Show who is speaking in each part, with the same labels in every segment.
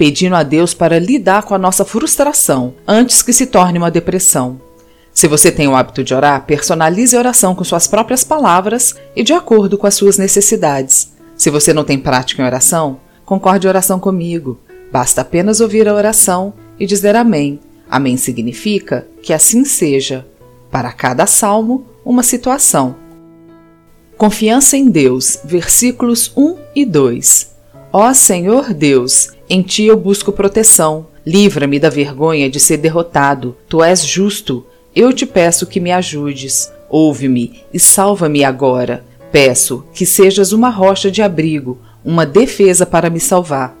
Speaker 1: pedindo a Deus para lidar com a nossa frustração antes que se torne uma depressão. Se você tem o hábito de orar, personalize a oração com suas próprias palavras e de acordo com as suas necessidades. Se você não tem prática em oração, concorde a oração comigo. Basta apenas ouvir a oração e dizer Amém. Amém significa que assim seja. Para cada salmo, uma situação. Confiança em Deus, versículos 1 e 2. Ó Senhor Deus, em ti eu busco proteção. Livra-me da vergonha de ser derrotado. Tu és justo. Eu te peço que me ajudes. Ouve-me e salva-me agora. Peço que sejas uma rocha de abrigo, uma defesa para me salvar.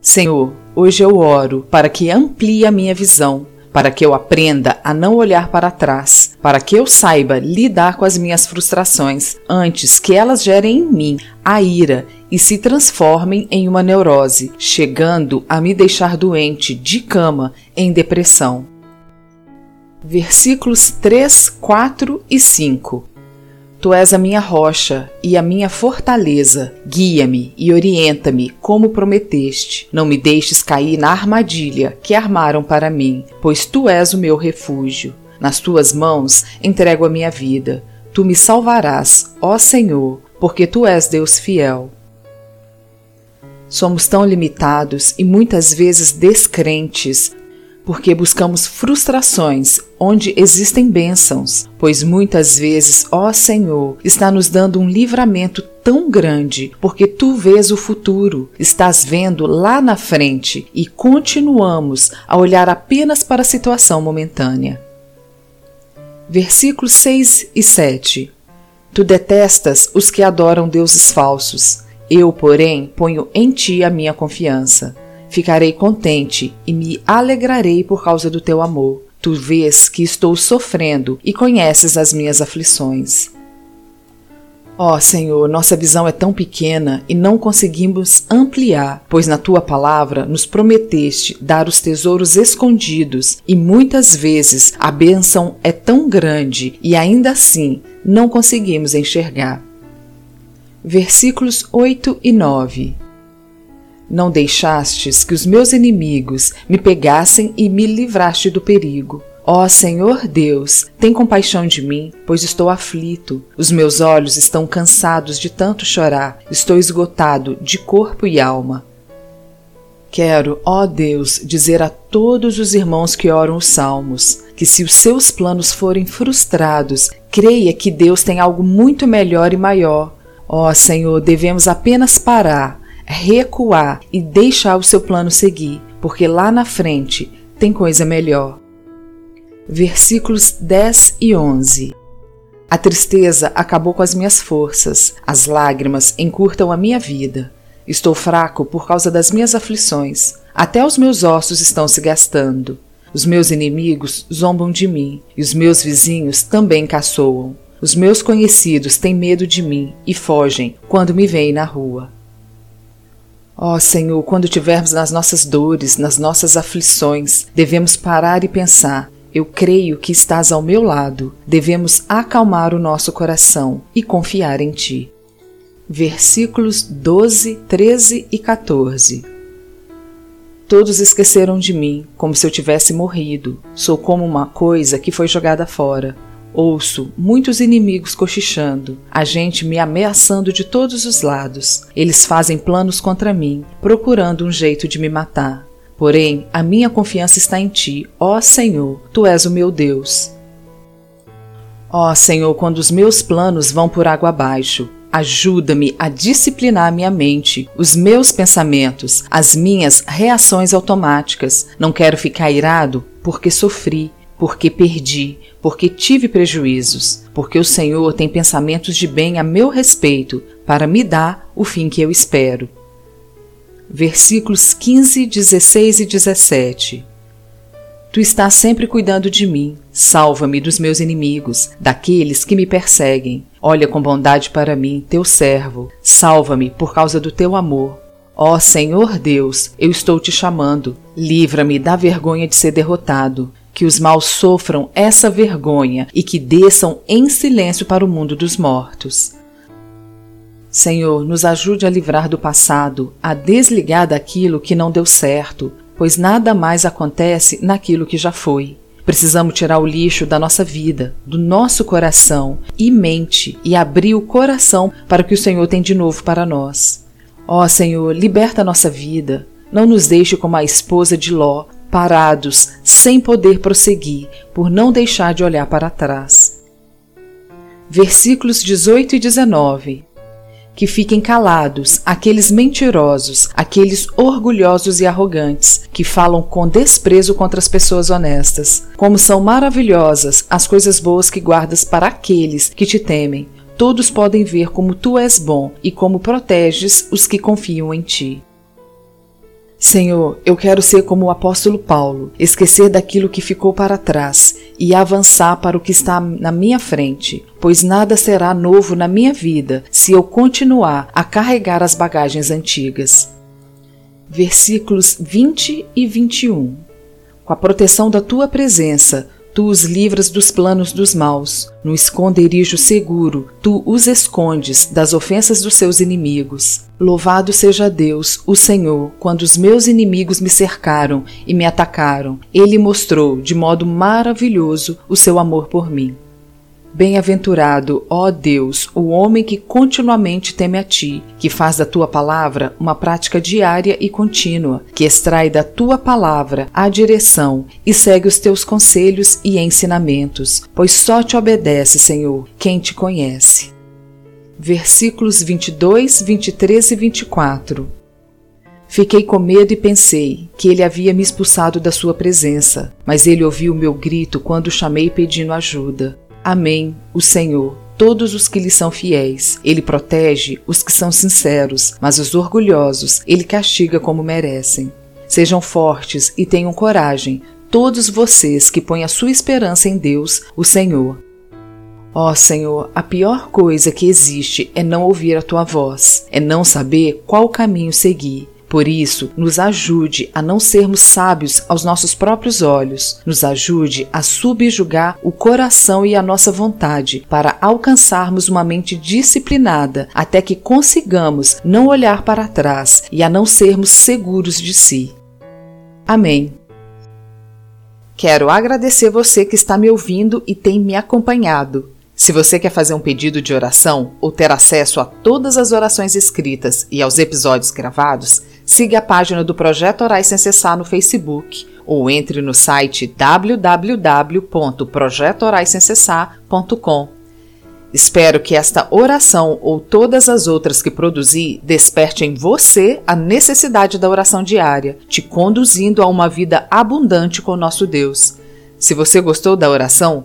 Speaker 1: Senhor, hoje eu oro para que amplie a minha visão, para que eu aprenda a não olhar para trás, para que eu saiba lidar com as minhas frustrações antes que elas gerem em mim a ira e se transformem em uma neurose, chegando a me deixar doente de cama em depressão. Versículos 3, 4 e 5 Tu és a minha rocha e a minha fortaleza. Guia-me e orienta-me como prometeste. Não me deixes cair na armadilha que armaram para mim, pois tu és o meu refúgio. Nas tuas mãos entrego a minha vida. Tu me salvarás, ó Senhor, porque tu és Deus fiel. Somos tão limitados e muitas vezes descrentes porque buscamos frustrações onde existem bênçãos, pois muitas vezes, ó Senhor, está nos dando um livramento tão grande, porque tu vês o futuro, estás vendo lá na frente e continuamos a olhar apenas para a situação momentânea. Versículos 6 e 7 Tu detestas os que adoram deuses falsos. Eu, porém, ponho em ti a minha confiança. Ficarei contente e me alegrarei por causa do teu amor. Tu vês que estou sofrendo e conheces as minhas aflições. Ó oh, Senhor, nossa visão é tão pequena e não conseguimos ampliar, pois na tua palavra nos prometeste dar os tesouros escondidos e muitas vezes a bênção é tão grande e ainda assim não conseguimos enxergar. Versículos 8 e 9 não deixastes que os meus inimigos me pegassem e me livraste do perigo. Ó Senhor Deus, tem compaixão de mim, pois estou aflito. Os meus olhos estão cansados de tanto chorar, estou esgotado de corpo e alma. Quero, ó Deus, dizer a todos os irmãos que oram os salmos que, se os seus planos forem frustrados, creia que Deus tem algo muito melhor e maior. Ó Senhor, devemos apenas parar recuar e deixar o seu plano seguir, porque lá na frente tem coisa melhor. Versículos 10 e 11 A tristeza acabou com as minhas forças, as lágrimas encurtam a minha vida. Estou fraco por causa das minhas aflições, até os meus ossos estão se gastando. Os meus inimigos zombam de mim, e os meus vizinhos também caçoam. Os meus conhecidos têm medo de mim e fogem quando me veem na rua. Ó oh, Senhor, quando tivermos nas nossas dores, nas nossas aflições, devemos parar e pensar: eu creio que estás ao meu lado. Devemos acalmar o nosso coração e confiar em Ti. Versículos 12, 13 e 14 Todos esqueceram de mim, como se eu tivesse morrido. Sou como uma coisa que foi jogada fora. Ouço muitos inimigos cochichando, a gente me ameaçando de todos os lados. Eles fazem planos contra mim, procurando um jeito de me matar. Porém, a minha confiança está em ti, ó Senhor, tu és o meu Deus. Ó Senhor, quando os meus planos vão por água abaixo, ajuda-me a disciplinar minha mente, os meus pensamentos, as minhas reações automáticas. Não quero ficar irado porque sofri, porque perdi, porque tive prejuízos, porque o Senhor tem pensamentos de bem a meu respeito, para me dar o fim que eu espero. Versículos 15, 16 e 17 Tu estás sempre cuidando de mim. Salva-me dos meus inimigos, daqueles que me perseguem. Olha com bondade para mim, teu servo. Salva-me por causa do teu amor. Ó Senhor Deus, eu estou te chamando. Livra-me da vergonha de ser derrotado. Que os maus sofram essa vergonha e que desçam em silêncio para o mundo dos mortos. Senhor, nos ajude a livrar do passado, a desligar daquilo que não deu certo, pois nada mais acontece naquilo que já foi. Precisamos tirar o lixo da nossa vida, do nosso coração e mente e abrir o coração para o que o Senhor tem de novo para nós. Ó Senhor, liberta a nossa vida. Não nos deixe como a esposa de Ló, parados, sem poder prosseguir, por não deixar de olhar para trás. Versículos 18 e 19 que fiquem calados aqueles mentirosos, aqueles orgulhosos e arrogantes, que falam com desprezo contra as pessoas honestas. Como são maravilhosas as coisas boas que guardas para aqueles que te temem. Todos podem ver como tu és bom e como proteges os que confiam em ti. Senhor, eu quero ser como o apóstolo Paulo, esquecer daquilo que ficou para trás e avançar para o que está na minha frente, pois nada será novo na minha vida se eu continuar a carregar as bagagens antigas. Versículos 20 e 21 Com a proteção da tua presença, Tu os livras dos planos dos maus. No esconderijo seguro, tu os escondes das ofensas dos seus inimigos. Louvado seja Deus, o Senhor, quando os meus inimigos me cercaram e me atacaram. Ele mostrou de modo maravilhoso o seu amor por mim. Bem-aventurado, ó Deus, o homem que continuamente teme a ti, que faz da tua palavra uma prática diária e contínua, que extrai da tua palavra a direção e segue os teus conselhos e ensinamentos, pois só te obedece, Senhor, quem te conhece. Versículos 22, 23 e 24 Fiquei com medo e pensei que ele havia me expulsado da sua presença, mas ele ouviu o meu grito quando chamei pedindo ajuda. Amém, o Senhor, todos os que lhe são fiéis. Ele protege os que são sinceros, mas os orgulhosos ele castiga como merecem. Sejam fortes e tenham coragem, todos vocês que põem a sua esperança em Deus, o Senhor. Ó oh, Senhor, a pior coisa que existe é não ouvir a tua voz, é não saber qual caminho seguir. Por isso, nos ajude a não sermos sábios aos nossos próprios olhos, nos ajude a subjugar o coração e a nossa vontade para alcançarmos uma mente disciplinada até que consigamos não olhar para trás e a não sermos seguros de si. Amém. Quero agradecer você que está me ouvindo e tem me acompanhado. Se você quer fazer um pedido de oração ou ter acesso a todas as orações escritas e aos episódios gravados, siga a página do Projeto Orais Sem Cessar no Facebook ou entre no site www.projetoraissemcessar.com. Espero que esta oração ou todas as outras que produzi desperte em você a necessidade da oração diária, te conduzindo a uma vida abundante com nosso Deus. Se você gostou da oração,